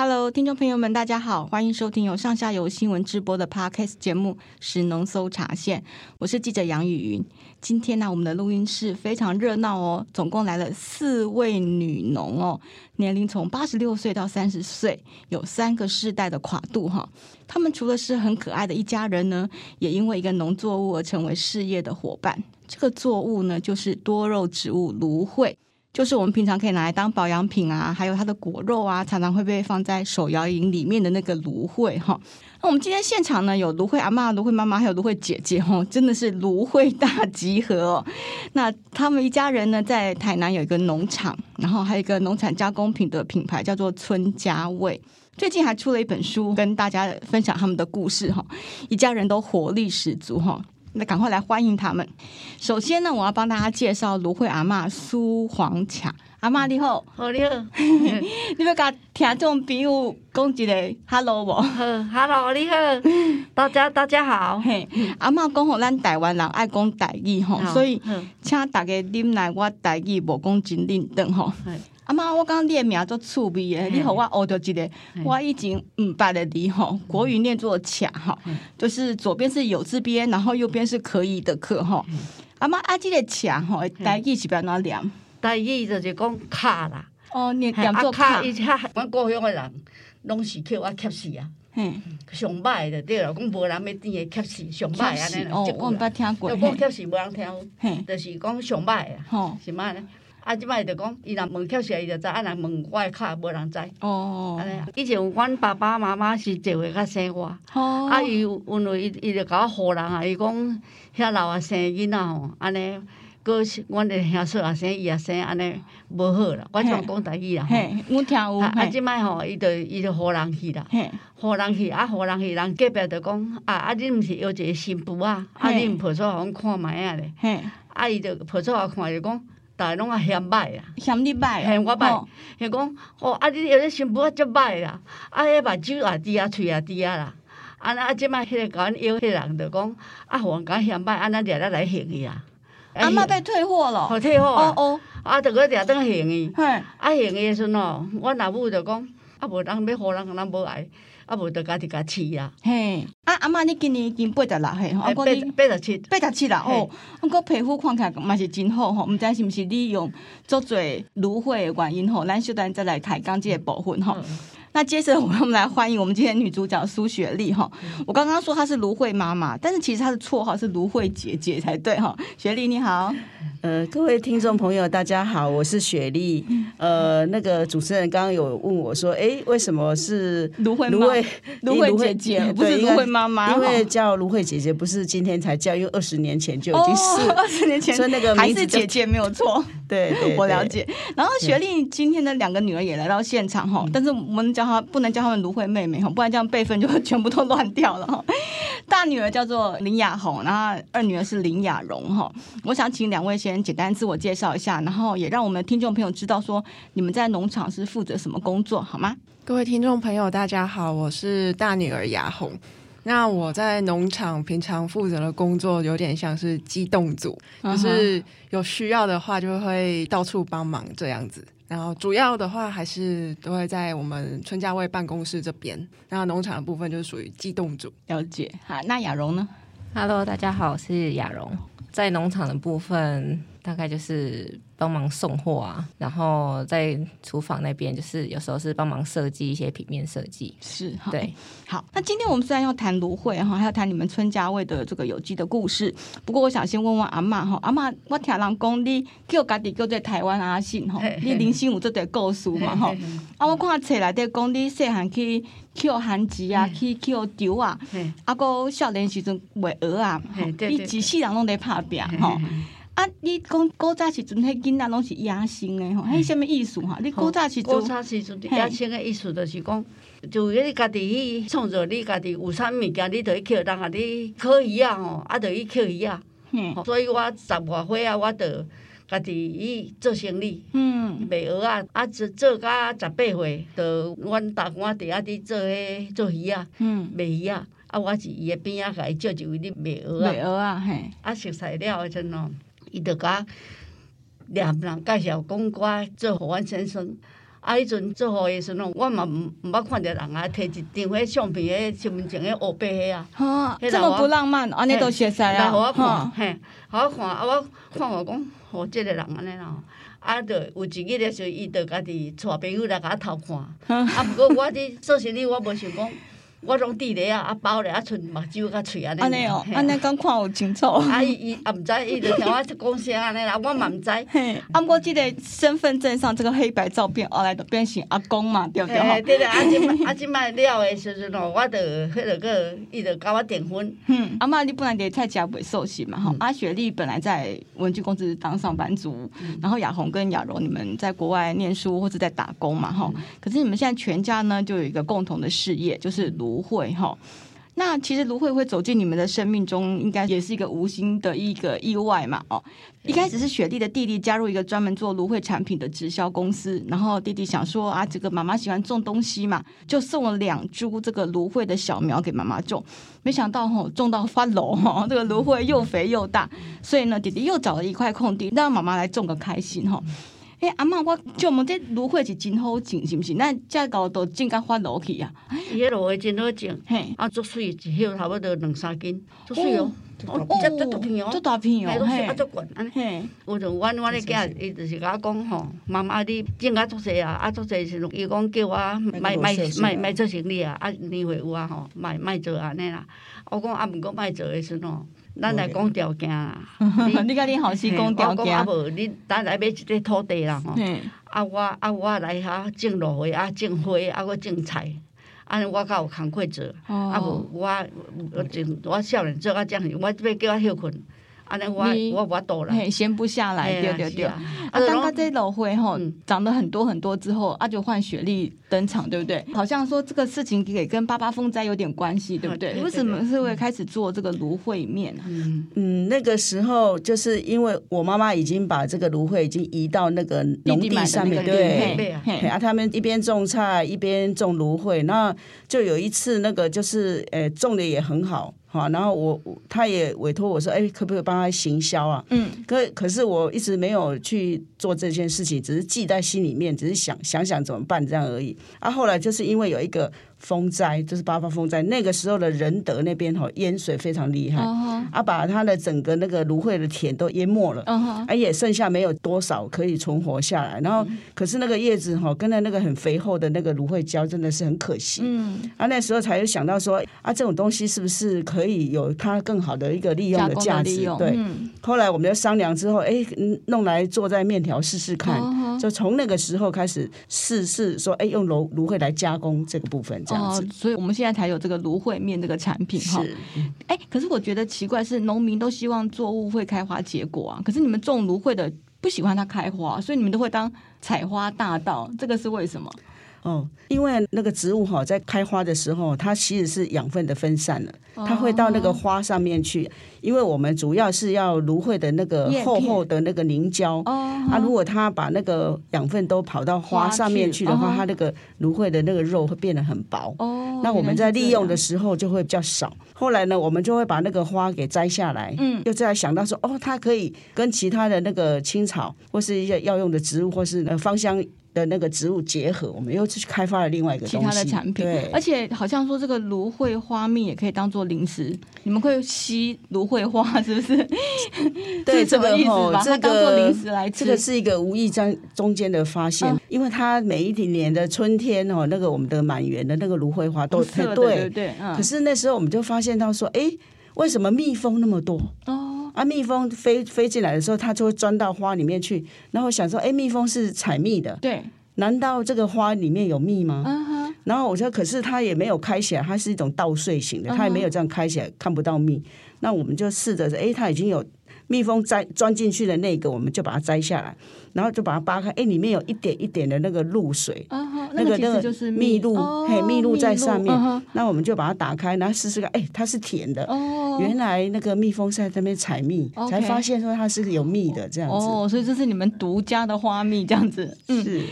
Hello，听众朋友们，大家好，欢迎收听由上下游新闻直播的 Podcast 节目《食农搜查线》，我是记者杨雨云。今天呢，我们的录音室非常热闹哦，总共来了四位女农哦，年龄从八十六岁到三十岁，有三个世代的跨度哈。他们除了是很可爱的一家人呢，也因为一个农作物而成为事业的伙伴。这个作物呢，就是多肉植物芦荟。就是我们平常可以拿来当保养品啊，还有它的果肉啊，常常会被放在手摇饮里面的那个芦荟哈。那我们今天现场呢，有芦荟阿嬷、芦荟妈妈，还有芦荟姐姐哈，真的是芦荟大集合哦。那他们一家人呢，在台南有一个农场，然后还有一个农产加工品的品牌叫做村家味，最近还出了一本书，跟大家分享他们的故事哈。一家人都活力十足哈。那赶快来欢迎他们。首先呢，我要帮大家介绍芦荟阿嬷苏黄巧。阿嬷你好，好你好，你要甲听众朋友讲一个 hello 无？，hello 你好，大家大家好。嘿，阿嬷讲吼，咱台湾人爱讲台语吼，所以请大家忍耐我台语无讲真认真吼。阿妈，我刚刚念名做趣味的，你和我学着一个，我已经唔捌的字吼，国语念作卡哈，就是左边是有字边，然后右边是可以的可吼。阿妈，阿这个卡吼，台语是不要哪念？台语就是讲卡啦。哦，念念做卡。伊遐我故乡的人，拢是叫我卡死啊。嗯，上歹的对了，讲无人要甜的卡死，上歹安尼。哦，我唔捌听过。讲卡死无人听，就是讲上歹啊。吼，是嘛呢？啊，即摆就讲，伊若问巧死，伊就知；啊，若问我诶卡，无人知。哦，安尼。以前阮爸爸妈妈是一岁较生我，啊，伊因为伊伊就甲我唬人啊，伊讲遐老啊生囡仔吼，安尼，阁阮的兄嫂也生，伊也生，安尼无好啦。我像讲台语啦。嘿，我听有。啊，即摆吼，伊就伊就唬人去啦。嘿，唬人去，啊，唬人去，人隔壁就讲，啊啊，你毋是有一个新妇啊？啊，你毋抱出来互阮看觅啊咧？嘿，啊，伊就抱出来看，就讲。大家拢啊嫌歹啊，嫌你歹，嫌我歹，嫌讲哦，啊，你有咧新妇啊，足歹啦，啊，迄目睭也滴啊，喙也滴啊啦，啊，啊，即摆迄个甲阮邀迄个人就讲，啊，互阮甲嫌歹，啊，咱掠咱来行伊啊。阿嬷被退货咯，好，退货啊，哦，啊，着个掠当行伊，啊，行伊的时阵哦，阮老母就讲，啊，无人要互人，咱无爱。啊，无就家己家饲啊！嘿，啊阿妈，你今年已经八十六岁吼，八八十七，八十七啦哦。啊，个皮肤看起来嘛是真好吼，毋知是毋是你用足侪芦荟的原因吼？咱稍等再来开讲即个部分吼。那接着我们来欢迎我们今天女主角苏雪莉哈。我刚刚说她是芦荟妈妈，但是其实她的绰号是芦荟姐姐才对哈。雪莉你好，呃，各位听众朋友大家好，我是雪莉。呃，那个主持人刚刚有问我说，哎，为什么是芦荟芦荟芦荟姐姐，不是芦荟妈妈？因为叫芦荟姐姐不是今天才叫，因为二十年前就已经是二十年前，所以那个还是姐姐没有错。对，我了解。然后雪莉今天的两个女儿也来到现场哈，但是我们叫她不能叫她们。芦荟妹妹哈，不然这样辈分就全部都乱掉了哈。大女儿叫做林雅红，然后二女儿是林雅蓉哈。我想请两位先简单自我介绍一下，然后也让我们的听众朋友知道说你们在农场是负责什么工作，好吗？各位听众朋友，大家好，我是大女儿雅红。那我在农场平常负责的工作有点像是机动组，就是有需要的话就会到处帮忙这样子。然后主要的话还是都会在我们春家味办公室这边，然后农场的部分就是属于机动组。了解。好，那雅蓉呢？Hello，大家好，我是雅蓉，在农场的部分。大概就是帮忙送货啊，然后在厨房那边就是有时候是帮忙设计一些平面设计，是，对，好。那今天我们虽然要谈芦荟哈，还要谈你们村家味的这个有机的故事，不过我想先问问阿妈哈，阿妈，我听人讲你叫家己叫做台湾阿信哈，你零星有这个故事嘛哈？啊，我看册内底讲你细汉去 Q 番薯啊，去 Q 丢啊，阿哥少年时阵喂鹅啊，你一世人拢在拍拼哈。啊！你讲古早时阵，迄囡仔拢是野生的吼，迄什物意思哈？你古早时阵，古早时阵野生的意思就是讲，就你家己去创造，你家己有啥物件，你就去捡，人啊你烤鱼啊吼，啊就去捡鱼啊。所以我十外岁啊，我就家己去做生意，嗯，卖蚵仔，啊做做到十八岁，就阮大官伫遐伫做迄做鱼啊，嗯，卖鱼啊，啊我是伊诶边仔，甲伊借一位咧卖蚵仔，卖蚵仔嘿，啊熟悉了迄阵咯，伊就甲念人介绍讲我做互阮先生。啊！迄阵做互伊时阵，我嘛毋毋捌看着人啊，摕一张迄相片，迄身份证，迄黑白迄啊。哈，这么不浪漫，安尼都熟悉啊。来，互我看，嘿，互我看，啊，我看我讲，吼，即个人安尼啦。啊，著有一日的时候，伊着家己带朋友来甲我偷看。啊，毋过我伫做生理，我无想讲。我拢伫咧啊，啊包咧啊，剩目睭甲喙安尼。安尼哦，安尼敢看有清楚。啊伊伊也毋知，伊就听我讲声安尼啦，我嘛毋知。嘿，啊毋过即个身份证上这个黑白照片，后来就变成阿公嘛，对不对？嘿，对啦，啊即摆啊即摆了诶时阵哦，我着迄个个，伊着甲我订婚。嗯，阿嬷你本来伫菜食袂寿喜嘛吼，阿雪莉本来在文具公司当上班族，然后雅红跟雅蓉你们在国外念书或者在打工嘛吼，可是你们现在全家呢就有一个共同的事业，就是芦荟哈。那其实芦荟会走进你们的生命中，应该也是一个无心的一个意外嘛？哦，一开始是雪莉的弟弟加入一个专门做芦荟产品的直销公司，然后弟弟想说啊，这个妈妈喜欢种东西嘛，就送了两株这个芦荟的小苗给妈妈种，没想到吼、种到发楼哈，这个芦荟又肥又大，所以呢，弟弟又找了一块空地，让妈妈来种个开心哈。诶、欸，阿嬷，我就问这芦荟是真好种，是毋是？咱遮高都种甲发落去啊？伊迄芦荟真好种，嘿，啊，足水，一叶差不多两三斤，足水哦，哦，这这大片哦，这大片哦，嘿，啊，足滚，安尼，有阵阮阮咧囝，伊就是。甲我讲吼，妈妈你种啊足济啊，啊足济时阵，伊讲叫我卖卖卖卖做生意啊，啊年岁有啊吼，卖卖做安尼啦，我讲啊，毋过卖做诶时阵。咱来讲条件啦，你甲恁后生讲条件。啊无，你等来买一块土地啦吼。啊我啊我来遐种芦荟，啊种花，啊我种菜，安尼我较有工课做。啊无我我种我少年做啊这样，我要叫我休困。安尼我我我倒了，闲不下来，对对对。啊，当他这芦荟吼长得很多很多之后，啊就换雪莉登场，对不对？好像说这个事情也跟八八风灾有点关系，对不对？为什么是会开始做这个芦荟面？嗯嗯，那个时候就是因为我妈妈已经把这个芦荟已经移到那个农地上面，对，啊，他们一边种菜一边种芦荟，那就有一次那个就是呃种的也很好。好，然后我他也委托我说，哎，可不可以帮他行销啊？嗯，可可是我一直没有去做这件事情，只是记在心里面，只是想想想怎么办这样而已。啊，后来就是因为有一个。风灾就是八八风灾，那个时候的仁德那边哈淹水非常厉害，uh huh. 啊，把他的整个那个芦荟的田都淹没了，啊、uh，huh. 也剩下没有多少可以存活下来。然后，可是那个叶子哈跟在那个很肥厚的那个芦荟胶真的是很可惜，嗯，啊，那时候才有想到说啊，这种东西是不是可以有它更好的一个利用的价值？对，嗯、后来我们就商量之后，哎，弄来做在面条试试看，uh huh. 就从那个时候开始试试说，哎，用芦芦荟来加工这个部分。哦，所以我们现在才有这个芦荟面这个产品哈。是，哎，可是我觉得奇怪是，农民都希望作物会开花结果啊，可是你们种芦荟的不喜欢它开花，所以你们都会当采花大盗，这个是为什么？哦，因为那个植物哈，在开花的时候，它其实是养分的分散了，它会到那个花上面去。因为我们主要是要芦荟的那个厚厚的那个凝胶，啊，如果它把那个养分都跑到花上面去的话，它那个芦荟的那个肉会变得很薄。哦，那我们在利用的时候就会比较少。后来呢，我们就会把那个花给摘下来，嗯，又再想到说，哦，它可以跟其他的那个青草或是一些药用的植物或是芳香。的那个植物结合，我们又去开发了另外一个其他的产品。对，而且好像说这个芦荟花蜜也可以当做零食，你们会吸芦荟花是不是？对，这个哦，把它当做零食来吃，这个是一个无意中中间的发现，啊、因为它每一年的春天哦，那个我们的满园的那个芦荟花都很对对对。嗯、可是那时候我们就发现到说，哎，为什么蜜蜂那么多？哦。啊，蜜蜂飞飞进来的时候，它就会钻到花里面去。然后想说，哎，蜜蜂是采蜜的，对，难道这个花里面有蜜吗？然后我说，可是它也没有开起来，它是一种倒穗型的，它也没有这样开起来，看不到蜜。那我们就试着，哎，它已经有蜜蜂摘钻进去的那个，我们就把它摘下来，然后就把它扒开，哎，里面有一点一点的那个露水，那个那个就是蜜露，嘿，蜜露在上面。那我们就把它打开，然后试试看，哎，它是甜的。哦。原来那个蜜蜂是在那边采蜜.才发现说它是有蜜的这样子。哦，所以这是你们独家的花蜜这样子。嗯、是。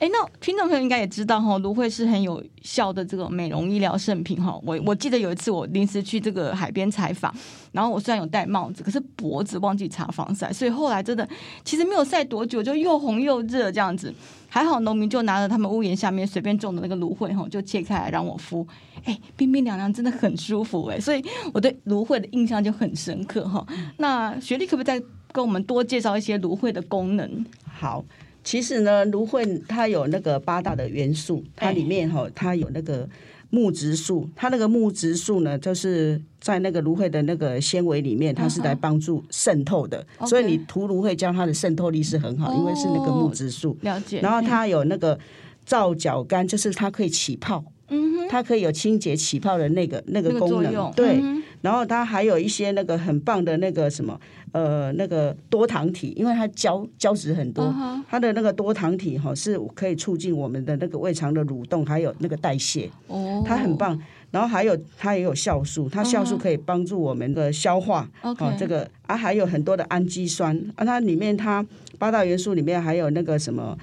哎，那听众朋友应该也知道哈，芦荟是很有效的这个美容医疗圣品哈。我我记得有一次我临时去这个海边采访，然后我虽然有戴帽子，可是脖子忘记擦防晒，所以后来真的其实没有晒多久就又红又热这样子。还好农民就拿着他们屋檐下面随便种的那个芦荟哈，就切开来让我敷，哎，冰冰凉凉，真的很舒服哎。所以我对芦荟的印象就很深刻哈。那雪莉可不可以再跟我们多介绍一些芦荟的功能？好。其实呢，芦荟它有那个八大的元素，它里面哈，它有那个木质素，它那个木质素呢，就是在那个芦荟的那个纤维里面，它是来帮助渗透的，所以你涂芦荟胶，它的渗透力是很好，因为是那个木质素。了解。然后它有那个皂角苷，就是它可以起泡，嗯，它可以有清洁起泡的那个那个功能，对。然后它还有一些那个很棒的那个什么。呃，那个多糖体，因为它胶胶质很多，uh. 它的那个多糖体哈是可以促进我们的那个胃肠的蠕动，还有那个代谢，哦、oh.，它很棒。然后还有它也有酵素，它酵素可以帮助我们的消化，uh. 哦，这个啊还有很多的氨基酸啊，它里面它八大元素里面还有那个什么。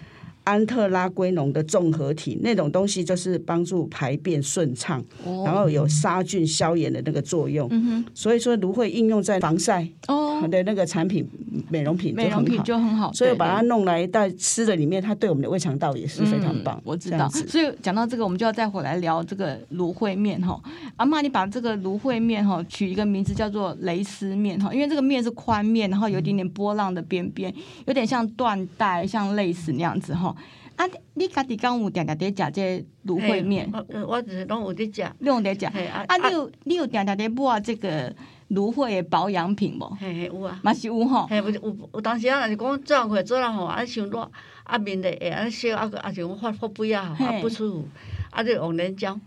安特拉圭农的综合体那种东西，就是帮助排便顺畅，哦，然后有杀菌消炎的那个作用。嗯、所以说芦荟应用在防晒哦的那个产品美容品就很好，美容品就很好。所以把它弄来在吃的里面，它对我们的胃肠道也是非常棒。嗯、我知道。所以讲到这个，我们就要再回来聊这个芦荟面哈。阿妈，你把这个芦荟面哈取一个名字叫做蕾丝面哈，因为这个面是宽面，然后有一点点波浪的边边，有点像缎带，像蕾丝那样子哈。啊，你家己敢有定定伫食这芦荟面？我我就是拢有伫食，你有伫食。啊，啊，你有你有定定在 mua 这个芦荟的保养品无？嘿嘿，有啊，嘛是有吼。嘿，有有有当时啊，若是讲做人会做人吼，啊想热，啊面的会安尼烧，啊个啊像发发肥啊，啊不舒服，啊就用莲胶。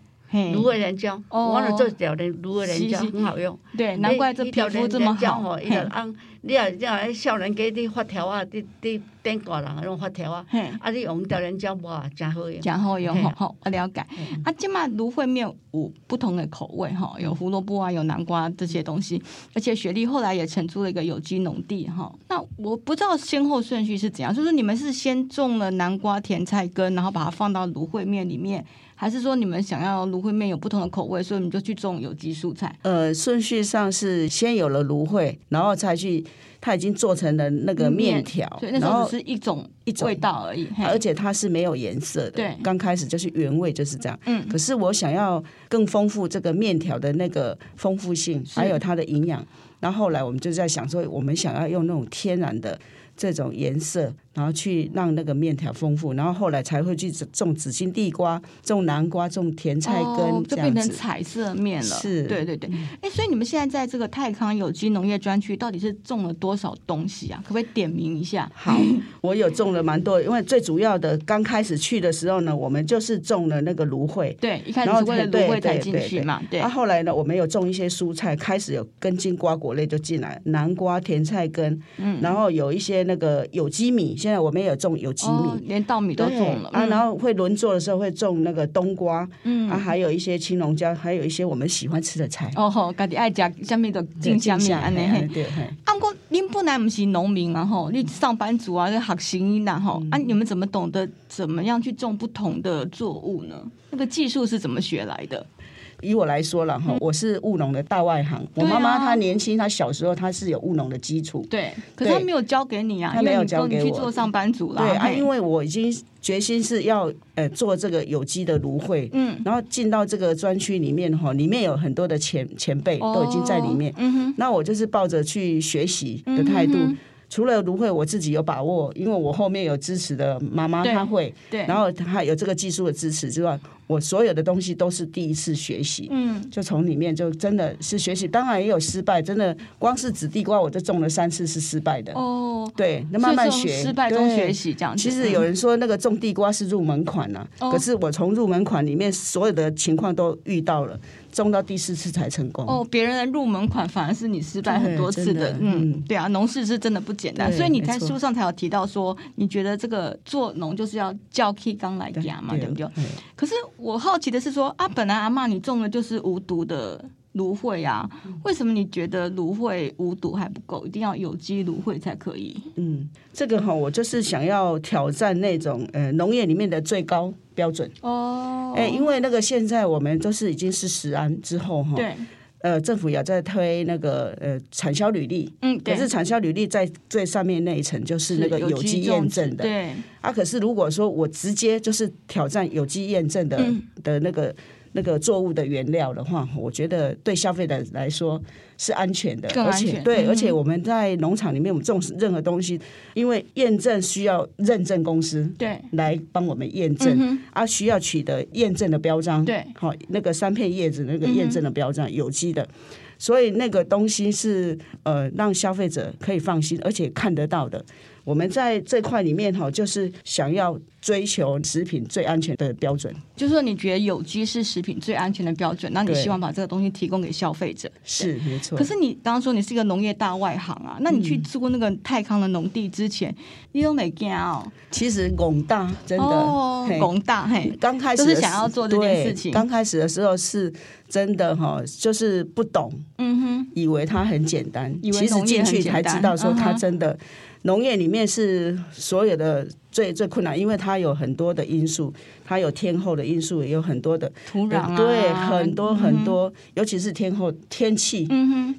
芦荟莲胶，我那做条的芦荟莲胶很好用。对，难怪这皮肤这么好。伊就按，你啊你啊少年家啲发条啊，啲啲顶大人那种发条啊，啊你用条莲胶哇，真好用。真好用，好，好，我了解。啊，即嘛芦荟面有不同的口味哈，有胡萝卜啊，有南瓜这些东西。而且雪莉后来也承租了一个有机农地哈。那我不知道先后顺序是怎样，就是你们是先种了南瓜、甜菜根，然后把它放到芦荟面里面。还是说你们想要芦荟面有不同的口味，所以你们就去种有机蔬菜？呃，顺序上是先有了芦荟，然后才去，它已经做成了那个面条，所以那时候只是一种一种味道而已，而且它是没有颜色的。对，刚开始就是原味就是这样。嗯，可是我想要更丰富这个面条的那个丰富性，还有它的营养。然后后来我们就在想说，我们想要用那种天然的这种颜色。然后去让那个面条丰富，然后后来才会去种紫心地瓜、种南瓜、种甜菜根，哦，就变成彩色面了。是，对对对。哎，所以你们现在在这个泰康有机农业专区，到底是种了多少东西啊？可不可以点名一下？好，我有种了蛮多，因为最主要的刚开始去的时候呢，我们就是种了那个芦荟。对，一开始是为了芦荟才进去嘛。对。那、啊、后来呢，我们有种一些蔬菜，开始有根茎瓜果类就进来，南瓜、甜菜根，嗯，然后有一些那个有机米。现在我们也有种有机米，哦，连稻米都种了啊。然后会轮作的时候会种那个冬瓜，嗯啊，还有一些青龙椒，还有一些我们喜欢吃的菜。哦吼，家己爱吃什么都种什么安尼。对，啊，不过您本来不是农民嘛吼，你上班族啊，学生呐吼，啊，你们怎么懂得怎么样去种不同的作物呢？那个技术是怎么学来的？以我来说了哈，我是务农的大外行。嗯、我妈妈她年轻，她小时候她是有务农的基础。对，可是她没有教给你啊，她没有教给我。你去做上班族了。对啊，因为我已经决心是要呃做这个有机的芦荟。嗯。然后进到这个专区里面哈，里面有很多的前前辈都已经在里面。嗯哼。那我就是抱着去学习的态度。嗯除了芦荟，我自己有把握，因为我后面有支持的妈妈，她会，对，然后她有这个技术的支持之外，我所有的东西都是第一次学习，嗯，就从里面就真的是学习，当然也有失败，真的光是紫地瓜我就种了三次是失败的，哦，对，那慢慢学，失败中学习这样子。其实有人说那个种地瓜是入门款呐、啊嗯，可是我从入门款里面所有的情况都遇到了。种到第四次才成功。哦，别人的入门款反而是你失败很多次的，的嗯，对啊，农事是真的不简单，所以你在书上才有提到说，你觉得这个做农就是要叫 K 刚来家嘛，对不对，对？可是我好奇的是说啊，本来阿妈你种的就是无毒的芦荟啊，为什么你觉得芦荟无毒还不够，一定要有机芦荟才可以？嗯，这个哈，我就是想要挑战那种呃农业里面的最高标准哦。哎，因为那个现在我们都是已经是食安之后哈，对，呃，政府也在推那个呃产销履历，嗯，可是产销履历在最上面那一层就是那个有机验证的，对。啊，可是如果说我直接就是挑战有机验证的的那个。那个作物的原料的话，我觉得对消费者来说是安全的，全。而且对，而且我们在农场里面，我们种植任何东西，因为验证需要认证公司对。来帮我们验证，对啊，需要取得验证的标章，对，好，那个三片叶子那个验证的标章，有机的，所以那个东西是呃让消费者可以放心，而且看得到的。我们在这块里面哈，就是想要追求食品最安全的标准。就是说，你觉得有机是食品最安全的标准，那你希望把这个东西提供给消费者？是没错。可是你刚刚说你是一个农业大外行啊，那你去租那个泰康的农地之前，你都没惊哦？其实广大真的广大嘿，刚开始就是想要做这件事情。刚开始的时候是真的哈，就是不懂，嗯哼，以为它很简单，其实进去才知道说它真的。农业里面是所有的最最困难，因为它有很多的因素，它有天候的因素，也有很多的土壤、啊，对，很多很多，嗯、尤其是天候天气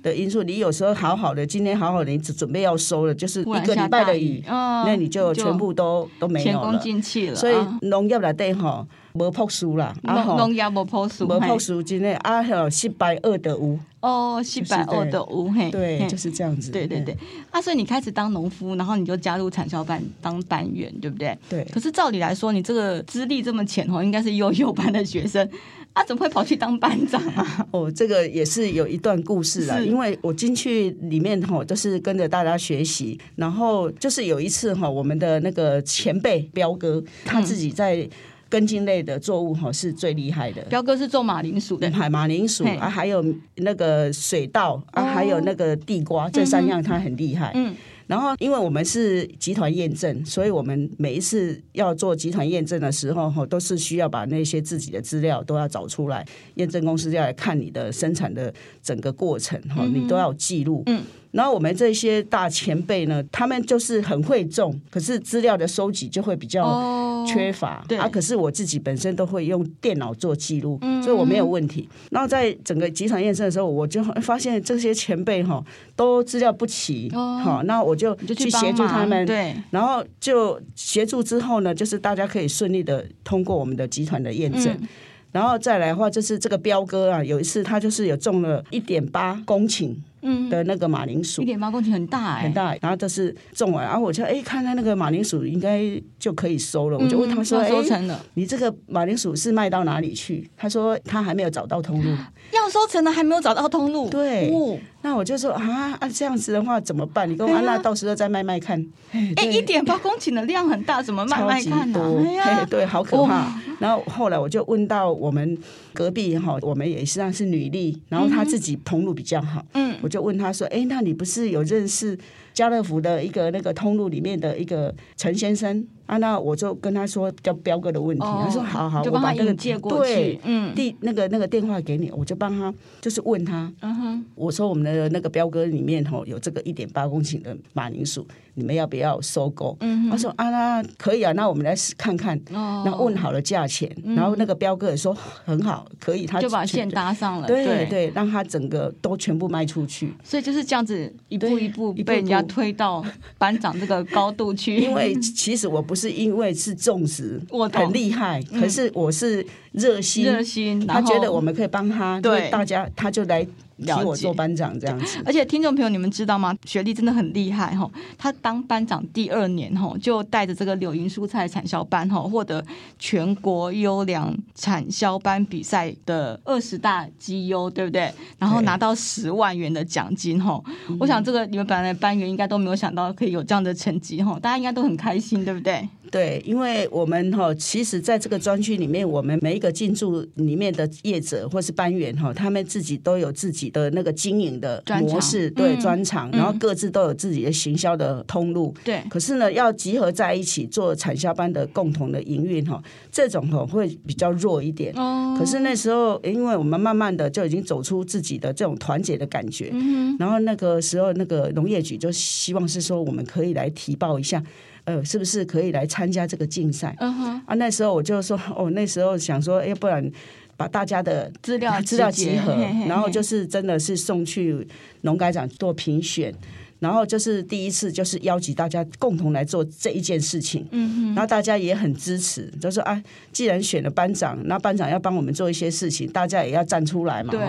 的因素。嗯、你有时候好好的，今天好好的，你只准备要收了，就是一个礼拜的雨，哦、那你就全部都都没有了，前功尽弃了。所以农业来对哈。无朴素啦，农农业无朴素，无朴素真的啊，吼，失败二得五哦，失败二得五，嘿，对，就是这样子，对对对。啊，所以你开始当农夫，然后你就加入产销班当班员，对不对？对。可是照理来说，你这个资历这么浅哦，应该是幼幼班的学生啊，怎么会跑去当班长啊？哦，这个也是有一段故事啦，因为我进去里面吼，就是跟着大家学习，然后就是有一次哈，我们的那个前辈彪哥他自己在。根茎类的作物哈是最厉害的。彪哥是种马铃薯的，海马铃薯啊，还有那个水稻啊，还有那个地瓜，这三样他很厉害。嗯，然后因为我们是集团验证，所以我们每一次要做集团验证的时候哈，都是需要把那些自己的资料都要找出来，验证公司要来看你的生产的整个过程哈，你都要记录。嗯。然后我们这些大前辈呢，他们就是很会种，可是资料的收集就会比较缺乏。Oh, 对啊，可是我自己本身都会用电脑做记录，嗯、所以我没有问题。然后在整个集团验证的时候，我就发现这些前辈哈都资料不齐，好、oh,，那我就去协助他们。对，然后就协助之后呢，就是大家可以顺利的通过我们的集团的验证。嗯、然后再来的话，就是这个彪哥啊，有一次他就是有种了一点八公顷。嗯，的那个马铃薯，一点八公顷很大哎、欸，很大。然后这是种完，然后我就哎，看到那个马铃薯应该就可以收了。嗯、我就问他们说：“收成了，你这个马铃薯是卖到哪里去？”他说：“他还没有找到通路，要收成了还没有找到通路。”对，哦、那我就说啊啊，这样子的话怎么办？你跟我、啊、那到时候再卖卖看。哎，一点八公顷的量很大，怎么卖卖看呢、啊？哎呀，对，好可怕。哦、然后后来我就问到我们隔壁哈，我们也实际上是女力，然后他自己通路比较好，嗯，我就就问他说：“哎，那你不是有认识家乐福的一个那个通路里面的一个陈先生？”啊，那我就跟他说叫彪哥的问题，哦、他说好好，我把那个借过去，嗯，第那个那个电话给你，我就帮他就是问他，嗯哼，我说我们的那个彪哥里面吼有这个一点八公顷的马铃薯，你们要不要收购？嗯哼，他说啊，那可以啊，那我们来看看，哦，那问好了价钱，然后那个彪哥也说很好，可以，他就把线搭上了，对对，对，让他整个都全部卖出去，所以就是这样子一步一步被人家推到班长这个高度去，因为其实我不。是因为是重视，我很厉害，可是我是热心，热心，他觉得我们可以帮他，对大家，他就来。请我做班长这样子，而且听众朋友，你们知道吗？学历真的很厉害哈！他当班长第二年哈，就带着这个柳营蔬菜产销班哈，获得全国优良产销班比赛的二十大绩优，对不对？然后拿到十万元的奖金哈！对我想这个你们本来的班员应该都没有想到可以有这样的成绩哈，大家应该都很开心，对不对？对，因为我们哈，其实在这个专区里面，我们每一个进驻里面的业者或是班员哈，他们自己都有自己。己的那个经营的模式，对专长，然后各自都有自己的行销的通路，对。可是呢，要集合在一起做产销班的共同的营运哈，这种哈会比较弱一点。哦。可是那时候，因为我们慢慢的就已经走出自己的这种团结的感觉，嗯。然后那个时候，那个农业局就希望是说，我们可以来提报一下。呃，是不是可以来参加这个竞赛？嗯哼，啊，那时候我就说，哦，那时候想说，要、欸、不然把大家的资料 资料集合，然后就是真的是送去农改场做评选，然后就是第一次就是邀请大家共同来做这一件事情。嗯嗯，然后大家也很支持，就说啊，既然选了班长，那班长要帮我们做一些事情，大家也要站出来嘛。对，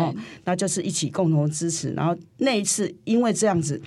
那就是一起共同支持。然后那一次因为这样子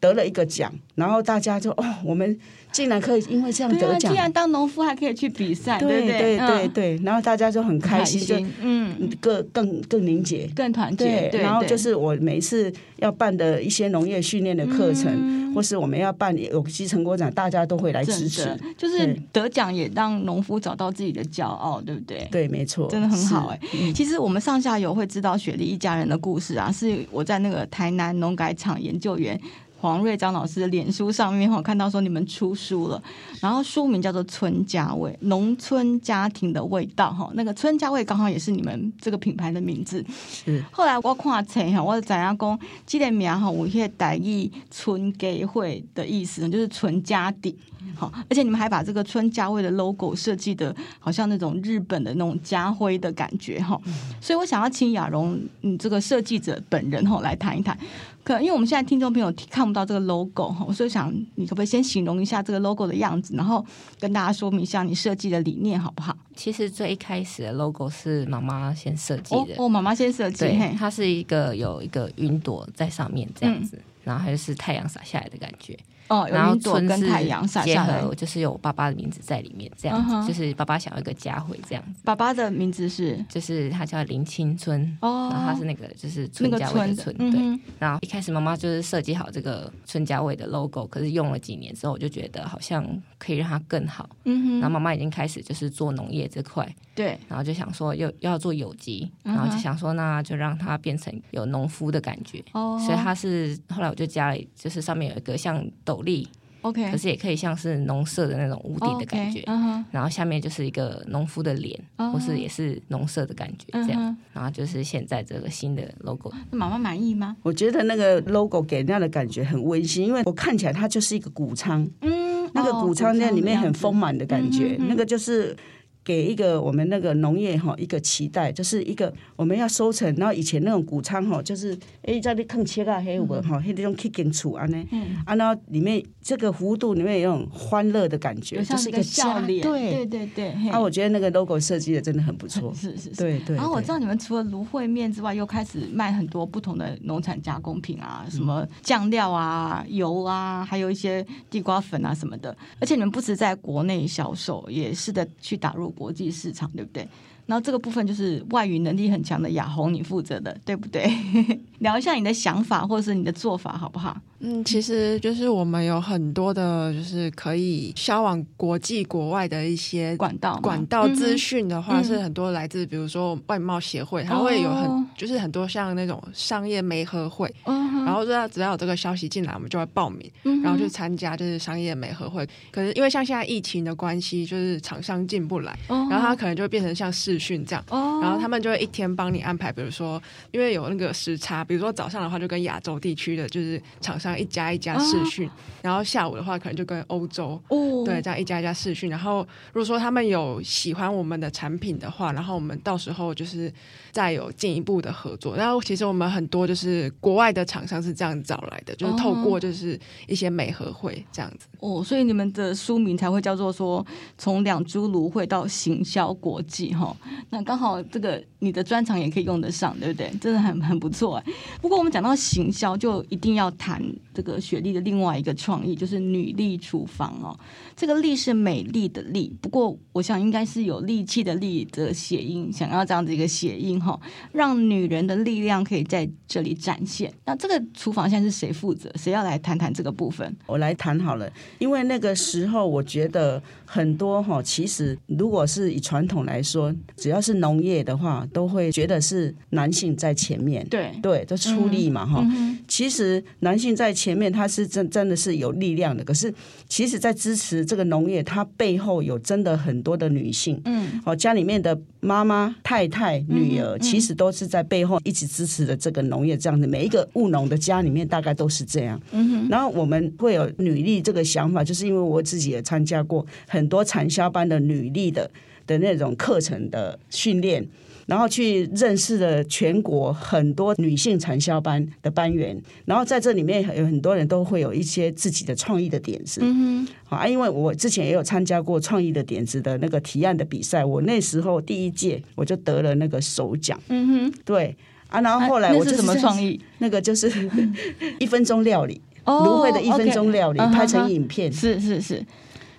得了一个奖，然后大家就哦，我们。竟然可以因为这样得奖，既然当农夫还可以去比赛，对对对对对，然后大家就很开心，就嗯，更更更凝结，更团结。对，然后就是我每一次要办的一些农业训练的课程，或是我们要办有机成果展，大家都会来支持。就是得奖也让农夫找到自己的骄傲，对不对？对，没错，真的很好哎。其实我们上下游会知道雪莉一家人的故事啊，是我在那个台南农改场研究员。黄瑞章老师的脸书上面哈，看到说你们出书了，然后书名叫做《村家味：农村家庭的味道》哈，那个村家味刚好也是你们这个品牌的名字。是。后来我看册哈，我怎样讲？这个名哈，有些台语“村家会”的意思，就是村家底。好，而且你们还把这个村家味的 logo 设计的，好像那种日本的那种家徽的感觉哈。所以我想要请雅荣，你，这个设计者本人哈，来谈一谈。可能因为我们现在听众朋友看不到这个 logo 哈，所以想你可不可以先形容一下这个 logo 的样子，然后跟大家说明一下你设计的理念好不好？其实最一开始的 logo 是妈妈先设计的，哦，妈妈先设计，对，它是一个有一个云朵在上面这样子，嗯、然后还是太阳洒下来的感觉。哦，然后村跟太阳洒下来，就是有爸爸的名字在里面，这样子，就是爸爸想要一个家徽这样子。爸爸的名字是，就是他叫林青春，哦，然后他是那个就是村家味的村，对。然后一开始妈妈就是设计好这个村家味的 logo，可是用了几年之后，我就觉得好像可以让它更好。嗯哼。然后妈妈已经开始就是做农业这块，对。然后就想说又要做有机，然后就想说那就让它变成有农夫的感觉。哦。所以它是后来我就加了，就是上面有一个像斗笠。OK，可是也可以像是农舍的那种屋顶的感觉，okay, uh huh. 然后下面就是一个农夫的脸，uh huh. 或是也是农舍的感觉，这样，uh huh. 然后就是现在这个新的 logo。妈妈满意吗？我觉得那个 logo 给人家的感觉很温馨，因为我看起来它就是一个谷仓，嗯，那个谷仓那里面很丰满的感觉，那个就是。给一个我们那个农业哈一个期待，就是一个我们要收成，然后以前那种谷仓哈，就是哎在那坑切啊黑五哈，黑那种 kicking 处啊呢，啊然后里面这个弧度里面有种欢乐的感觉，就是一个笑脸，对对对对。啊，我觉得那个 logo 设计的真的很不错，是是是，对对。然后我知道你们除了芦荟面之外，又开始卖很多不同的农产加工品啊，什么酱料啊、油啊，还有一些地瓜粉啊什么的。而且你们不止在国内销售，也是的去打入。国际市场对不对？然后这个部分就是外语能力很强的雅红你负责的，对不对？聊一下你的想法或者是你的做法好不好？嗯，其实就是我们有很多的，就是可以销往国际国外的一些管道。管道资讯的话，是很多来自比如说外贸协会，它会有很就是很多像那种商业媒合会，然后只要只要有这个消息进来，我们就会报名，然后去参加就是商业媒合会。可是因为像现在疫情的关系，就是厂商进不来，然后它可能就会变成像视讯这样，然后他们就会一天帮你安排，比如说因为有那个时差，比如说早上的话就跟亚洲地区的就是厂商。一家一家视讯，啊、然后下午的话可能就跟欧洲，哦、对，这样一家一家试训。然后如果说他们有喜欢我们的产品的话，然后我们到时候就是再有进一步的合作。然后其实我们很多就是国外的厂商是这样找来的，就是透过就是一些美和会这样子。哦，所以你们的书名才会叫做说从两株芦荟到行销国际哈。那刚好这个你的专长也可以用得上，对不对？真的很很不错哎。不过我们讲到行销，就一定要谈。这个雪莉的另外一个创意就是女力厨房哦，这个“力”是美丽的“力”，不过我想应该是有力气的“力”的谐音，想要这样子一个谐音哈，让女人的力量可以在这里展现。那这个厨房现在是谁负责？谁要来谈谈这个部分？我来谈好了，因为那个时候我觉得很多哈，其实如果是以传统来说，只要是农业的话，都会觉得是男性在前面，对对，都出力嘛哈。其实男性在前面，他是真真的是有力量的。可是，其实，在支持这个农业，它背后有真的很多的女性，嗯，哦，家里面的妈妈、太太、女儿，其实都是在背后一起支持的这个农业。这样子，每一个务农的家里面，大概都是这样。嗯哼。然后我们会有女力这个想法，就是因为我自己也参加过很多产销班的女力的。的那种课程的训练，然后去认识了全国很多女性产销班的班员，然后在这里面有很多人都会有一些自己的创意的点子。嗯哼，好啊，因为我之前也有参加过创意的点子的那个提案的比赛，我那时候第一届我就得了那个首奖。嗯哼，对啊，然后后来我、就是啊、什么创意？那个就是 一分钟料理，芦荟的一分钟料理、oh. 拍成影片，是是是。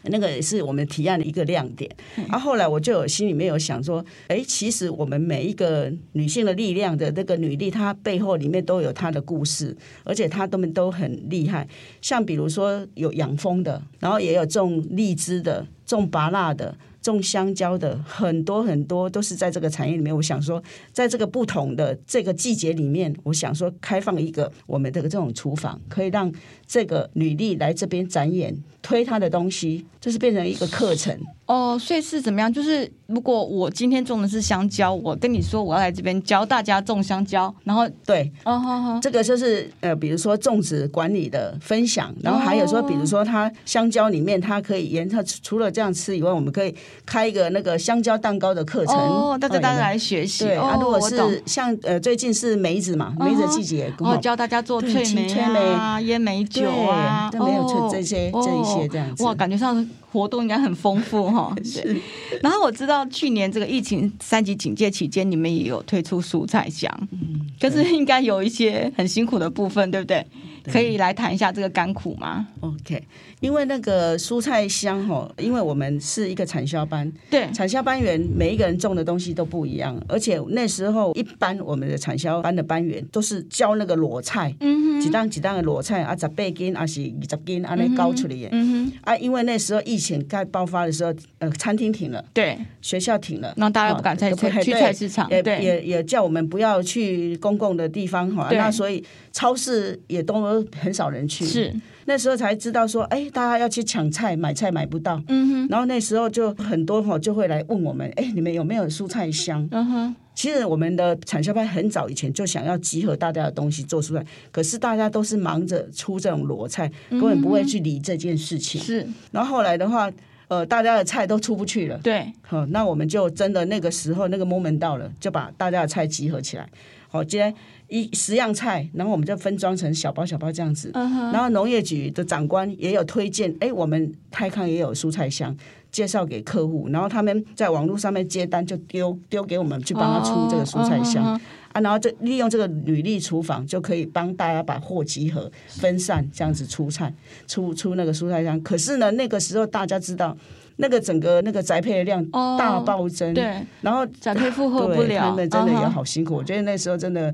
那个也是我们提案的一个亮点。然后后来我就有心里面有想说，哎，其实我们每一个女性的力量的那个女力，她背后里面都有她的故事，而且她们都很厉害。像比如说有养蜂的，然后也有种荔枝的，种芭乐的。种香蕉的很多很多都是在这个产业里面。我想说，在这个不同的这个季节里面，我想说开放一个我们的这种厨房，可以让这个履历来这边展演，推他的东西，就是变成一个课程。哦，所以是怎么样？就是如果我今天种的是香蕉，我跟你说我要来这边教大家种香蕉，然后对，哦好好，这个就是呃，比如说种植管理的分享，然后还有说，比如说它香蕉里面它可以沿它除了这样吃以外，我们可以开一个那个香蕉蛋糕的课程，哦，大家大家来学习。对啊，如果是像呃最近是梅子嘛，梅子季节，我教大家做脆梅啊、腌梅酒啊，都没有出这些这一些这样子，哇，感觉上。活动应该很丰富哈，是。然后我知道去年这个疫情三级警戒期间，你们也有推出蔬菜箱，嗯，可是应该有一些很辛苦的部分，对不对？可以来谈一下这个甘苦吗？OK，因为那个蔬菜箱哈，因为我们是一个产销班，对，产销班员每一个人种的东西都不一样，而且那时候一般我们的产销班的班员都是教那个裸菜，嗯哼，几档几档的裸菜啊，十八斤啊是二十斤，安尼搞出来耶，嗯哼，啊，因为那时候疫情该爆发的时候，呃，餐厅停了，对，学校停了，那大家不敢再去去菜市场，也也也叫我们不要去公共的地方哈，那所以超市也都。很少人去，是。那时候才知道说，哎，大家要去抢菜，买菜买不到，嗯哼，然后那时候就很多哈就会来问我们，哎，你们有没有蔬菜箱？嗯哼，其实我们的产销班很早以前就想要集合大家的东西做出来，可是大家都是忙着出这种裸菜，根本不会去理这件事情。是，然后后来的话，呃，大家的菜都出不去了，对，好，那我们就真的那个时候那个 moment 到了，就把大家的菜集合起来，好，今天。一十样菜，然后我们就分装成小包小包这样子。Uh huh. 然后农业局的长官也有推荐，哎，我们泰康也有蔬菜箱，介绍给客户。然后他们在网络上面接单，就丢丢给我们去帮他出这个蔬菜箱、oh, uh huh. 啊。然后就利用这个履历厨房，就可以帮大家把货集合、分散这样子出菜，出出那个蔬菜箱。可是呢，那个时候大家知道，那个整个那个宅配的量大暴增，oh, 对，然后宅配负荷不了，他们真的也好辛苦。Uh. 我觉得那时候真的。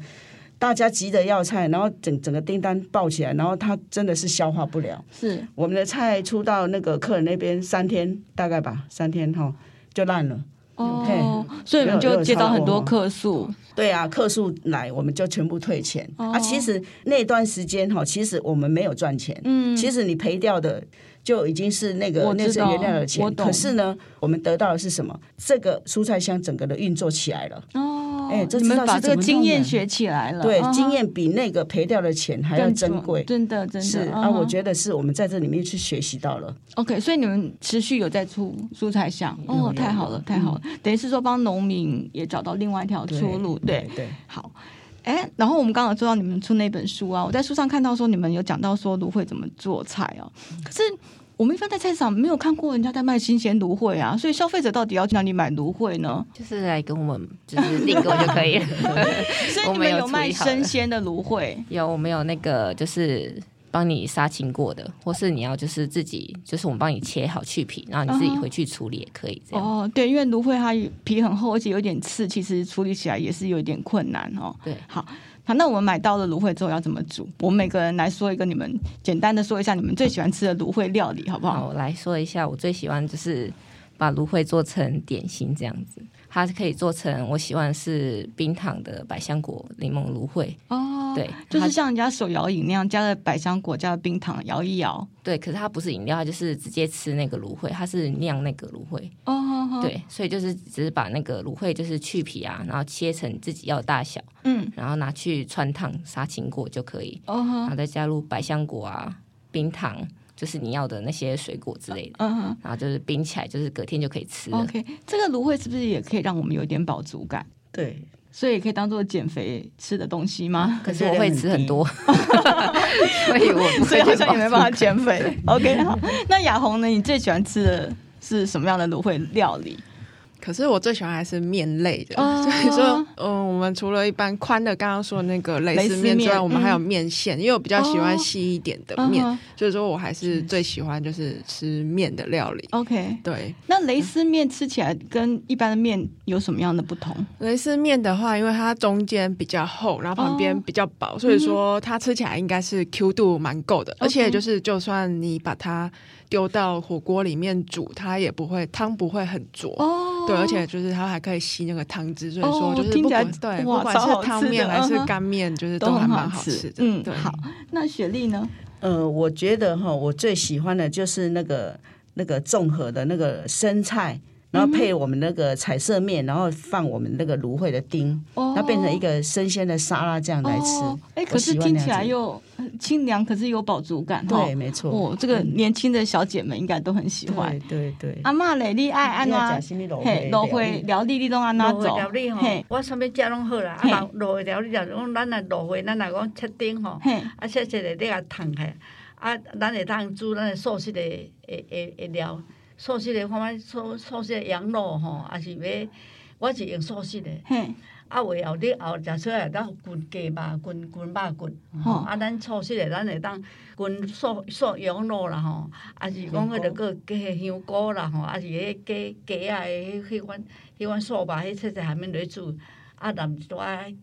大家急着要菜，然后整整个订单爆起来，然后他真的是消化不了。是我们的菜出到那个客人那边三天大概吧，三天哈就烂了。哦所以我们就接到很多客诉。对啊，客诉来我们就全部退钱。哦、啊，其实那段时间哈，其实我们没有赚钱。嗯，其实你赔掉的就已经是那个那是原料的钱。可是呢，我们得到的是什么？这个蔬菜箱整个的运作起来了。哦。哎，你们把这个经验学起来了，对，经验比那个赔掉的钱还要珍贵，真的，真的是啊，我觉得是我们在这里面去学习到了。OK，所以你们持续有在出蔬菜箱，哦，太好了，太好了，等于是说帮农民也找到另外一条出路，对对。好，哎，然后我们刚刚说到你们出那本书啊，我在书上看到说你们有讲到说芦荟怎么做菜哦，可是。我们一般在菜市场没有看过人家在卖新鲜芦荟啊，所以消费者到底要去哪里买芦荟呢？就是来跟我们就是订购就可以了。所以你们有卖生鲜的芦荟？有，我们有那个就是帮你杀青过的，或是你要就是自己就是我们帮你切好去皮，然后你自己回去处理也可以这样。哦，对，因为芦荟它皮很厚，而且有点刺，其实处理起来也是有点困难哦。对，好。好，那我们买到了芦荟之后要怎么煮？我们每个人来说一个，你们简单的说一下你们最喜欢吃的芦荟料理，好不好？我来说一下，我最喜欢就是把芦荟做成点心这样子。它可以做成我喜欢是冰糖的百香果柠檬芦荟哦，对，就是像人家手摇饮那样，加了百香果，加了冰糖，摇一摇。对，可是它不是饮料，它就是直接吃那个芦荟，它是酿那个芦荟哦。对，所以就是只是把那个芦荟就是去皮啊，然后切成自己要的大小，嗯，然后拿去穿烫杀青果就可以哦，然后再加入百香果啊，冰糖。就是你要的那些水果之类的，嗯哼，然后就是冰起来，就是隔天就可以吃。OK，这个芦荟是不是也可以让我们有点饱足感？对，所以也可以当做减肥吃的东西吗？可是我会吃很多，所以我所以好像也没办法减肥。OK，好，那雅红呢？你最喜欢吃的是什么样的芦荟料理？可是我最喜欢还是面类的，哦、所以说，嗯，我们除了一般宽的刚刚说的那个蕾丝面之外，我们还有面线，嗯、因为我比较喜欢细一点的面，哦、所以说我还是最喜欢就是吃面的料理。OK，对。那蕾丝面吃起来跟一般的面有什么样的不同？蕾丝面的话，因为它中间比较厚，然后旁边比较薄，哦、所以说它吃起来应该是 Q 度蛮够的，嗯、而且就是就算你把它。丢到火锅里面煮，它也不会汤不会很浊哦。对，而且就是它还可以吸那个汤汁，所以说就是不管对，不管是汤面还是干面，就是都还蛮好吃的。嗯，对。好，那雪莉呢？呃，我觉得哈，我最喜欢的就是那个那个综合的那个生菜。然后配我们那个彩色面，然后放我们那个芦荟的丁，哦、然后变成一个生鲜的沙拉这样来吃。哎、哦，可是听起来又清凉，可是有饱足感。对，没错。哦，这个年轻的小姐们应该都很喜欢。对对对。阿妈嘞，你爱安怎？嘿，芦荟料理你都安怎做？芦荟料理吼，我啥物食拢好啦。啊，芦芦荟料理就讲，咱来芦荟，咱来讲切丁吼，啊切切的你甲烫开，啊，咱会当煮咱的素食的诶诶诶料。素食的，看觅素素食的羊肉吼，也是要，我是用素食的。嘿，啊，为后日后食出来当滚鸡肉、滚滚肉骨。吼，啊，咱素食的，咱会当滚素素羊肉啦吼，啊是讲迄个个香菇啦吼，啊是迄鸡鸡啊的迄迄款迄款素肉，迄切切下面落去煮，啊淋一撮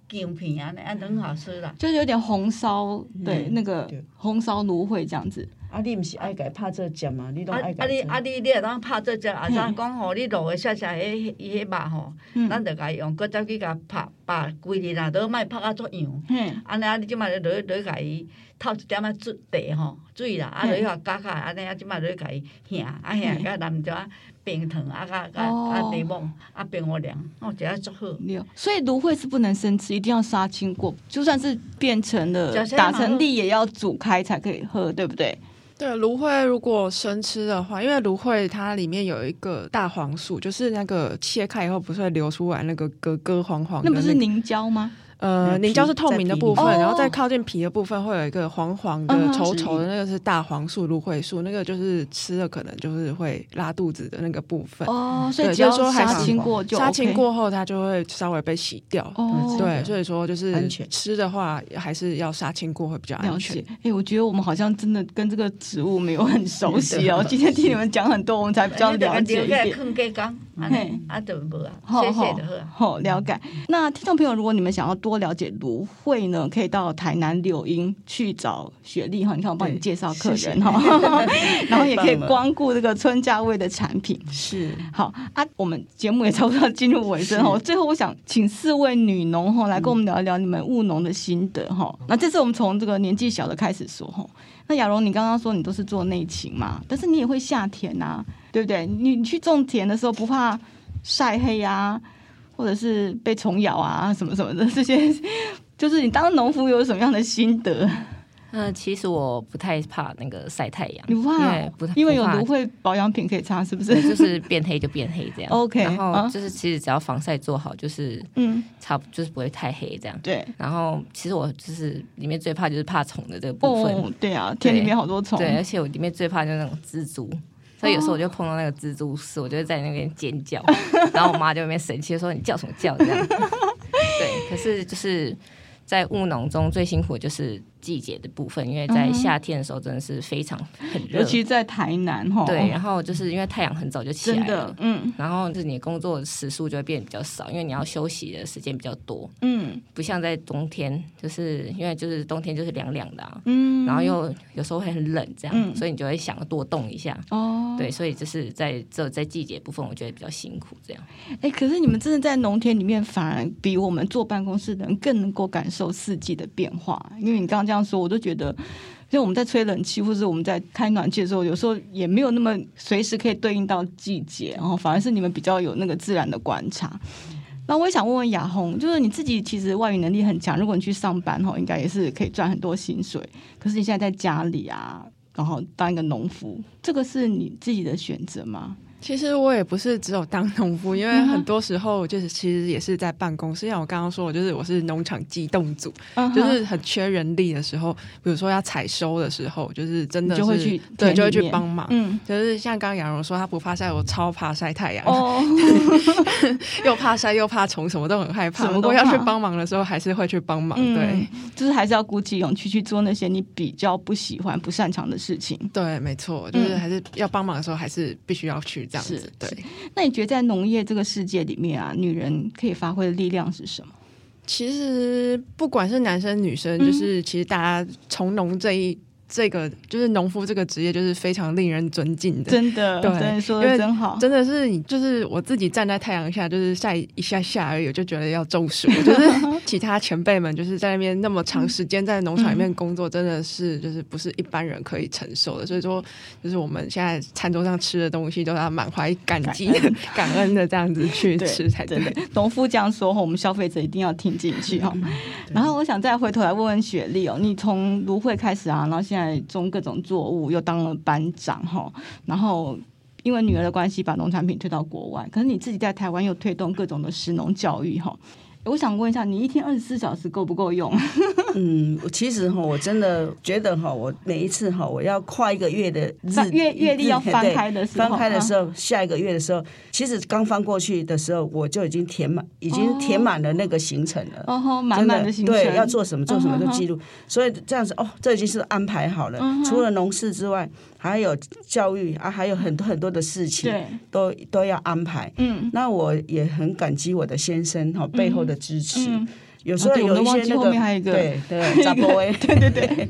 姜片安尼，啊很好吃啦。就是有点红烧，对，那个红烧芦荟这样子。啊，你毋是爱家拍做酱嘛？你拢爱家。啊，你啊，你你会当拍做酱，啊，怎讲吼？你落个细细迄伊迄肉吼，咱着家用，搁再去甲拍，把规日啊都莫拍啊足样。嗯。安尼啊，你即摆落落落去甲伊透一点仔水茶吼，水啦，啊落去甲加开，安尼啊，即摆落去甲伊烘，啊烘甲淋一点冰糖，啊甲甲啊柠檬，啊冰互凉，哦，食啊足好。所以芦荟是不能生吃，一定要杀青过，就算是变成了打成粒，也要煮开才可以喝，对不对？对，芦荟如果生吃的话，因为芦荟它里面有一个大黄素，就是那个切开以后不是会流出来那个咯咯黄黄的、那个，那不是凝胶吗？呃，凝胶是透明的部分，然后再靠近皮的部分会有一个黄黄的、稠稠的，那个是大黄素、芦荟素，那个就是吃了可能就是会拉肚子的那个部分。哦，所以只要说杀青过就杀青过后，它就会稍微被洗掉。哦，对，所以说就是吃的话还是要杀青过会比较安全。哎，我觉得我们好像真的跟这个植物没有很熟悉哦。今天听你们讲很多，我们才比较了解一点。嘿，啊，对不啊？谢谢的，好了解。那听众朋友，如果你们想要多了解芦荟呢，可以到台南柳营去找雪莉哈。你看我帮你介绍客人哈，然后也可以光顾这个春家味的产品。是好啊，我们节目也差不多要进入尾声哈。最后，我想请四位女农哈来跟我们聊一聊你们务农的心得哈。那这次我们从这个年纪小的开始说哈。那雅荣，你刚刚说你都是做内勤嘛，但是你也会下田呐。对不对？你你去种田的时候不怕晒黑啊，或者是被虫咬啊，什么什么的 这些，就是你当农夫有什么样的心得？嗯、呃，其实我不太怕那个晒太阳，你不怕？因为，不因为有芦荟保养品可以擦，是不是？就是变黑就变黑这样。OK，然后就是其实只要防晒做好，就是嗯，差不就是不会太黑这样。对。然后其实我就是里面最怕就是怕虫的这个部分。哦，对啊，田里面好多虫。对，而且我里面最怕就是那种蜘蛛。所以有时候我就碰到那个蜘蛛丝，我就会在那边尖叫，然后我妈就那边生气说：“你叫什么叫？”这样。对，可是就是在务农中最辛苦的就是季节的部分，因为在夏天的时候真的是非常很热，尤其在台南哈。对，然后就是因为太阳很早就起来了，嗯，然后就是你工作时数就会变得比较少，因为你要休息的时间比较多，嗯，不像在冬天，就是因为就是冬天就是凉凉的，啊，嗯，然后又有时候会很冷这样，嗯，所以你就会想多动一下，哦，对，所以就是在这在季节部分，我觉得比较辛苦这样。哎，可是你们真的在农田里面，反而比我们坐办公室的人更能够感受四季的变化，因为你刚刚这样说，我都觉得，就我们在吹冷气或者我们在开暖气的时候，有时候也没有那么随时可以对应到季节，然后反而是你们比较有那个自然的观察。那我也想问问雅红，就是你自己其实外语能力很强，如果你去上班哈，应该也是可以赚很多薪水。可是你现在在家里啊，然后当一个农夫，这个是你自己的选择吗？其实我也不是只有当农夫，因为很多时候就是其实也是在办公室。像我刚刚说，我就是我是农场机动组，就是很缺人力的时候，比如说要采收的时候，就是真的是就会去对，就会去帮忙。嗯，就是像刚刚杨蓉说，他不怕晒，我超怕晒太阳，哦，又怕晒又怕虫，什么都很害怕。不过要去帮忙的时候，还是会去帮忙。对，就是还是要鼓起勇气去做那些你比较不喜欢、不擅长的事情。对，没错，就是还是要帮忙的时候，还是必须要去。是对，那你觉得在农业这个世界里面啊，女人可以发挥的力量是什么？其实不管是男生女生，就是其实大家从农这一。这个就是农夫这个职业，就是非常令人尊敬的，真的，对，对说的真好，真的是你，就是我自己站在太阳下，就是晒一下下而已，我就觉得要中暑。就是其他前辈们，就是在那边那么长时间在农场里面工作，真的是就是不是一般人可以承受的。所以说，就是我们现在餐桌上吃的东西，都要满怀感激、感恩的这样子去吃才对。农夫这样说后，我们消费者一定要听进去哈。然后我想再回头来问问雪莉哦，你从芦荟开始啊，然后现在种各种作物，又当了班长哈，然后因为女儿的关系，把农产品推到国外。可是你自己在台湾又推动各种的食农教育哈。我想问一下，你一天二十四小时够不够用？嗯，其实哈，我真的觉得哈，我每一次哈，我要跨一个月的日月月历要翻开的时候，翻开的时候，下一个月的时候，其实刚翻过去的时候，我就已经填满，已经填满了那个行程了。哦吼，满满的行程，对，要做什么做什么都记录。所以这样子哦，这已经是安排好了。除了农事之外，还有教育啊，还有很多很多的事情，都都要安排。嗯，那我也很感激我的先生哈背后的。支持，有时候有一些那个，对对，扎波威，对 对对，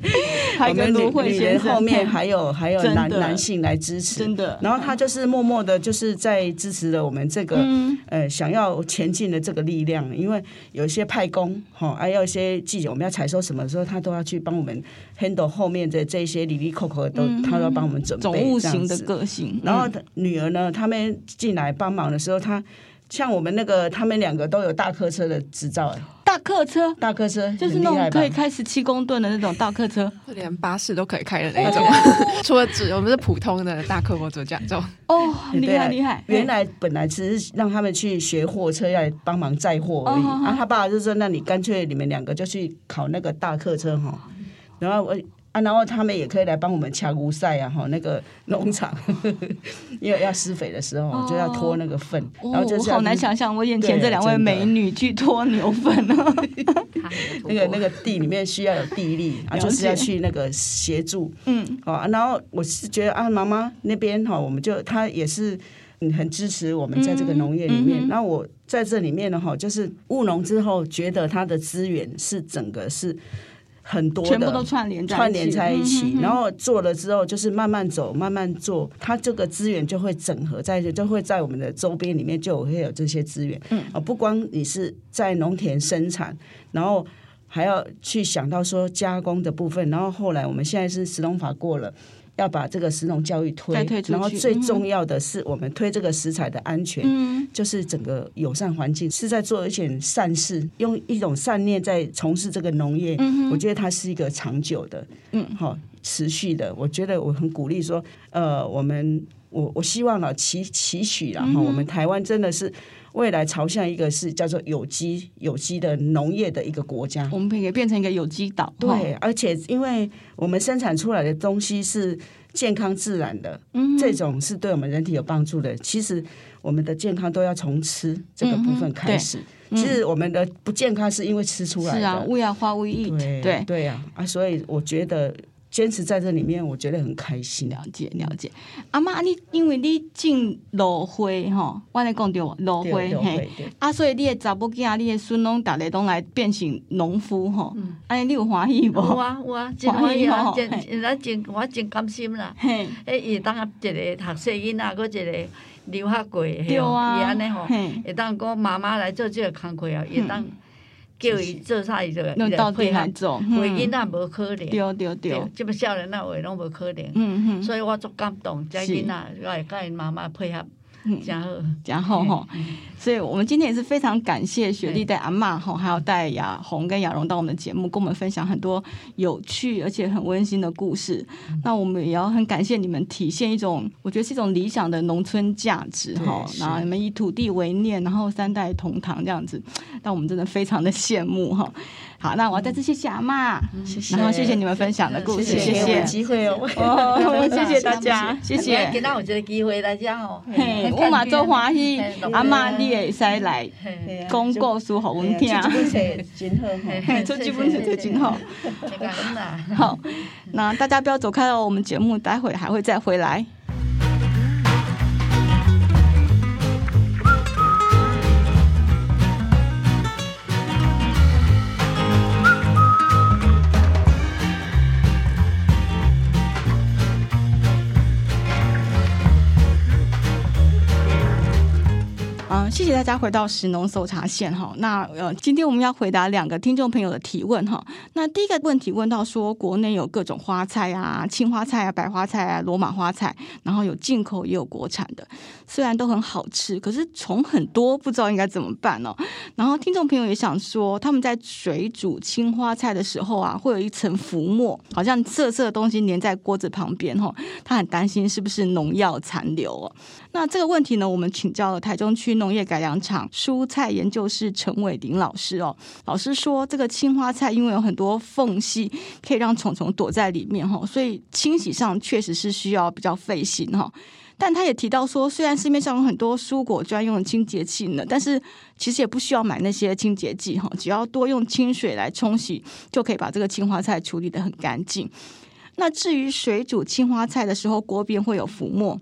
我们女女人后面还有 还有男男性来支持，真的。然后他就是默默的，就是在支持了我们这个呃想要前进的这个力量。因为有一些派工哈，还有一些记者我们要采收什么的时候，他都要去帮我们 handle 后面的这些里里扣扣都，他都要帮我们准备。总务型的个性。然后女儿呢，他们进来帮忙的时候，他。像我们那个，他们两个都有大客车的执照哎，大客车，大客车就是那种可以开十七公吨的那种大客车，连巴士都可以开的那种。除了纸，我们是普通的大客货车驾照。哦，厉害厉害！原来本来只是让他们去学货车，要来帮忙载货而已。然后他爸爸就说：“那你干脆你们两个就去考那个大客车哈。”然后我。啊，然后他们也可以来帮我们掐乌晒啊，哈，那个农场，因为要施肥的时候、哦、就要拖那个粪，然后就是好难想象，我眼前这两位美女去拖牛粪啊，那个那个地里面需要有地力啊，就是要去那个协助，嗯，好，然后我是觉得啊，妈妈那边哈，我们就她也是很支持我们在这个农业里面，然后我在这里面呢，哈，就是务农之后，觉得它的资源是整个是。很多的全部都串联串联在一起，然后做了之后就是慢慢走，慢慢做，它这个资源就会整合在一起，就会在我们的周边里面就会有这些资源。嗯，啊，不光你是在农田生产，然后还要去想到说加工的部分，然后后来我们现在是石龙法过了。要把这个食农教育推，推然后最重要的是我们推这个食材的安全，嗯、就是整个友善环境是在做一件善事，用一种善念在从事这个农业。嗯、我觉得它是一个长久的，嗯，好持续的。我觉得我很鼓励说，呃，我们我我希望啊，期期许了哈，嗯、我们台湾真的是。未来朝向一个是叫做有机有机的农业的一个国家，我们可以变成一个有机岛。对，而且因为我们生产出来的东西是健康自然的，嗯，这种是对我们人体有帮助的。其实我们的健康都要从吃这个部分开始。其实我们的不健康是因为吃出来的，是啊，胃要化胃液，对对呀啊，所以我觉得。坚持在这里面，我觉得很开心。了解了解，阿妈，你因为你种芦花吼，我来讲对吧？芦花嘿，啊，所以你的查某囝，你的孙拢逐家拢来变成农夫哈。哎，你有欢喜无？有啊有啊，真欢喜啊！真咱真我真甘心啦。嘿，哎，伊当一个读书囡仔，搁一个留学过，对啊，伊安尼吼，会当讲妈妈来做即个工课啊，会当。叫伊做啥伊就伊就配合。做，为囡仔无可能，对对对，即么少年仔话拢无可能，嗯嗯，所以我足感动，遮囡仔我会甲因妈妈配合。嗯，真好，真好哈。所以，我们今天也是非常感谢雪莉带阿嬷哈，还有带雅红跟雅蓉到我们的节目，跟我们分享很多有趣而且很温馨的故事。嗯、那我们也要很感谢你们体现一种，我觉得是一种理想的农村价值哈。然后你们以土地为念，然后三代同堂这样子，但我们真的非常的羡慕哈。好，那我要再次谢谢阿妈，谢谢，然后谢谢你们分享的故事，谢谢，机会哦，谢谢大家，谢谢。今仔有这个机会大家哦，嘿，我嘛做欢喜，阿妈你会使来讲故事给我们听，真好，出几本书真好，好，那大家不要走开哦，我们节目待会还会再回来。大家回到食农搜查线哈，那呃，今天我们要回答两个听众朋友的提问哈。那第一个问题问到说，国内有各种花菜啊，青花菜啊、白花菜啊、罗马花菜，然后有进口也有国产的，虽然都很好吃，可是虫很多，不知道应该怎么办哦。然后听众朋友也想说，他们在水煮青花菜的时候啊，会有一层浮沫，好像涩涩的东西粘在锅子旁边哈，他很担心是不是农药残留哦。那这个问题呢，我们请教了台中区农业改良场蔬菜研究室陈伟林老师哦。老师说，这个青花菜因为有很多缝隙，可以让虫虫躲在里面哈，所以清洗上确实是需要比较费心哈。但他也提到说，虽然市面上有很多蔬果专用的清洁剂呢，但是其实也不需要买那些清洁剂哈，只要多用清水来冲洗，就可以把这个青花菜处理得很干净。那至于水煮青花菜的时候，锅边会有浮沫。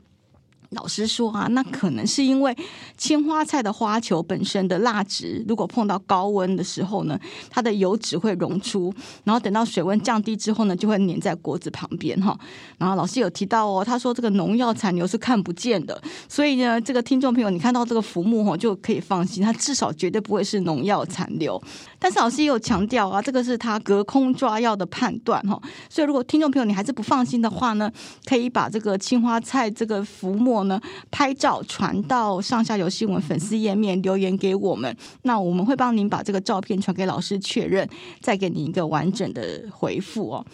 老师说啊，那可能是因为青花菜的花球本身的蜡质，如果碰到高温的时候呢，它的油脂会溶出，然后等到水温降低之后呢，就会粘在锅子旁边哈。然后老师有提到哦，他说这个农药残留是看不见的，所以呢，这个听众朋友你看到这个浮木哈，就可以放心，它至少绝对不会是农药残留。但是老师也有强调啊，这个是他隔空抓药的判断哈，所以如果听众朋友你还是不放心的话呢，可以把这个青花菜这个浮沫呢，拍照传到上下游新闻粉丝页面留言给我们，那我们会帮您把这个照片传给老师确认，再给您一个完整的回复哦。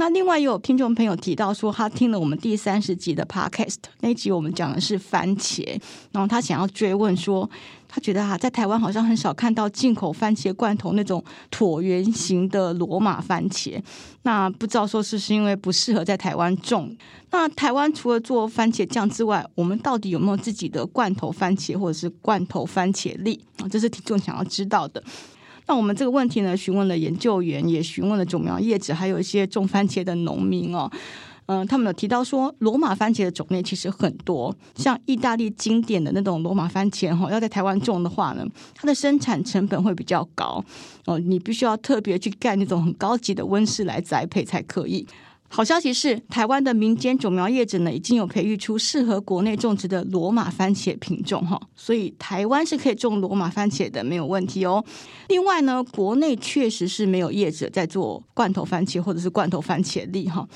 那另外也有听众朋友提到说，他听了我们第三十集的 Podcast，那集我们讲的是番茄，然后他想要追问说，他觉得啊，在台湾好像很少看到进口番茄罐头那种椭圆形的罗马番茄，那不知道说是不是因为不适合在台湾种？那台湾除了做番茄酱之外，我们到底有没有自己的罐头番茄或者是罐头番茄粒啊？这是听众想要知道的。那我们这个问题呢，询问了研究员，也询问了种苗业者，还有一些种番茄的农民哦。嗯、他们有提到说，罗马番茄的种类其实很多，像意大利经典的那种罗马番茄哈，要在台湾种的话呢，它的生产成本会比较高哦，你必须要特别去盖那种很高级的温室来栽培才可以。好消息是，台湾的民间种苗业者呢，已经有培育出适合国内种植的罗马番茄品种哈，所以台湾是可以种罗马番茄的，没有问题哦。另外呢，国内确实是没有业者在做罐头番茄或者是罐头番茄粒哈。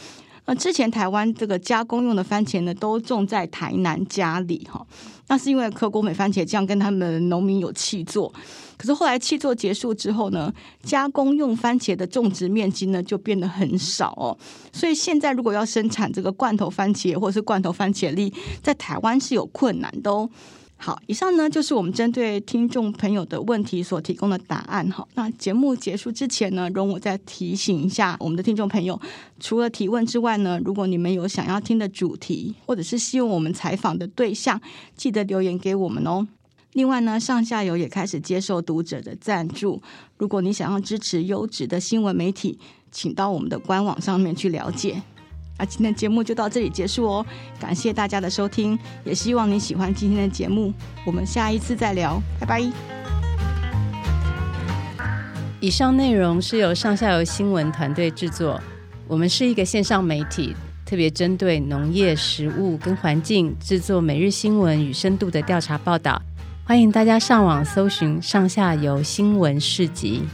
那之前台湾这个加工用的番茄呢，都种在台南家里哈。那是因为科国美番茄酱跟他们农民有契作，可是后来契作结束之后呢，加工用番茄的种植面积呢就变得很少哦。所以现在如果要生产这个罐头番茄或者是罐头番茄粒，在台湾是有困难的哦。好，以上呢就是我们针对听众朋友的问题所提供的答案。好，那节目结束之前呢，容我再提醒一下我们的听众朋友，除了提问之外呢，如果你们有想要听的主题，或者是希望我们采访的对象，记得留言给我们哦。另外呢，上下游也开始接受读者的赞助，如果你想要支持优质的新闻媒体，请到我们的官网上面去了解。那今天的节目就到这里结束哦，感谢大家的收听，也希望你喜欢今天的节目。我们下一次再聊，拜拜。以上内容是由上下游新闻团队制作，我们是一个线上媒体，特别针对农业、食物跟环境制作每日新闻与深度的调查报道。欢迎大家上网搜寻上下游新闻市集。